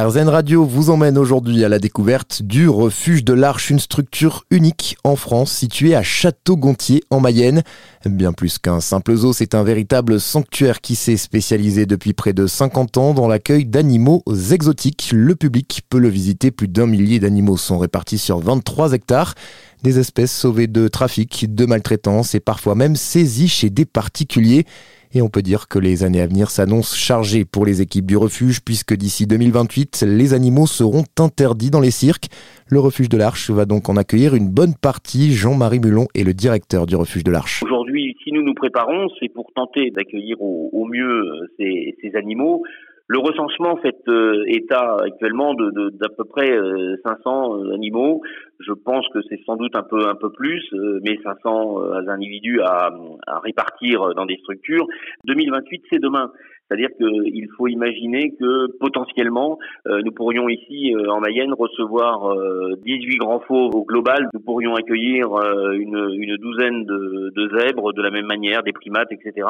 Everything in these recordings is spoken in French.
RZN Radio vous emmène aujourd'hui à la découverte du refuge de l'Arche, une structure unique en France située à Château-Gontier en Mayenne. Bien plus qu'un simple zoo, c'est un véritable sanctuaire qui s'est spécialisé depuis près de 50 ans dans l'accueil d'animaux exotiques. Le public peut le visiter, plus d'un millier d'animaux sont répartis sur 23 hectares. Des espèces sauvées de trafic, de maltraitance et parfois même saisies chez des particuliers. Et on peut dire que les années à venir s'annoncent chargées pour les équipes du refuge, puisque d'ici 2028, les animaux seront interdits dans les cirques. Le refuge de l'Arche va donc en accueillir une bonne partie. Jean-Marie Mulon est le directeur du refuge de l'Arche. Aujourd'hui, si nous nous préparons, c'est pour tenter d'accueillir au, mieux euh, ces, ces animaux. Le recensement fait euh, état actuellement de d'à peu près 500 euh, animaux. Je pense que c'est sans doute un peu un peu plus, mais 500 individus à, à répartir dans des structures. 2028, c'est demain. C'est-à-dire qu'il faut imaginer que potentiellement, nous pourrions ici en Mayenne recevoir 18 grands fauves au global. Nous pourrions accueillir une, une douzaine de, de zèbres de la même manière, des primates, etc.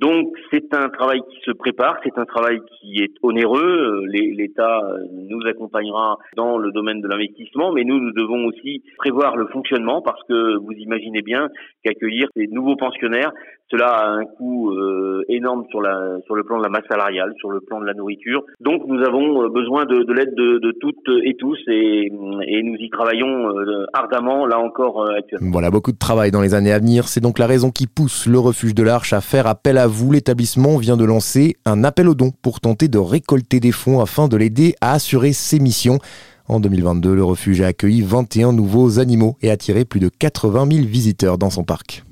Donc c'est un travail qui se prépare, c'est un travail qui est onéreux. L'État nous accompagnera dans le domaine de l'investissement, mais nous, nous devons aussi prévoir le fonctionnement parce que vous imaginez bien qu'accueillir ces nouveaux pensionnaires, cela a un coût euh, énorme sur, le plan de la masse salariale, sur le plan de la nourriture. Donc nous avons besoin de, de l'aide de, de, toutes et tous et, et nous y travaillons euh, ardemment là encore euh, actuellement. Voilà, beaucoup de travail dans les années à venir. C'est donc la raison qui pousse le refuge de l'Arche à faire appel à vous, l'établissement vient de lancer un appel aux dons pour tenter de récolter des fonds afin de l'aider à assurer ses missions. En 2022, le refuge a accueilli 21 nouveaux animaux et attiré plus de 80 000 visiteurs dans son parc.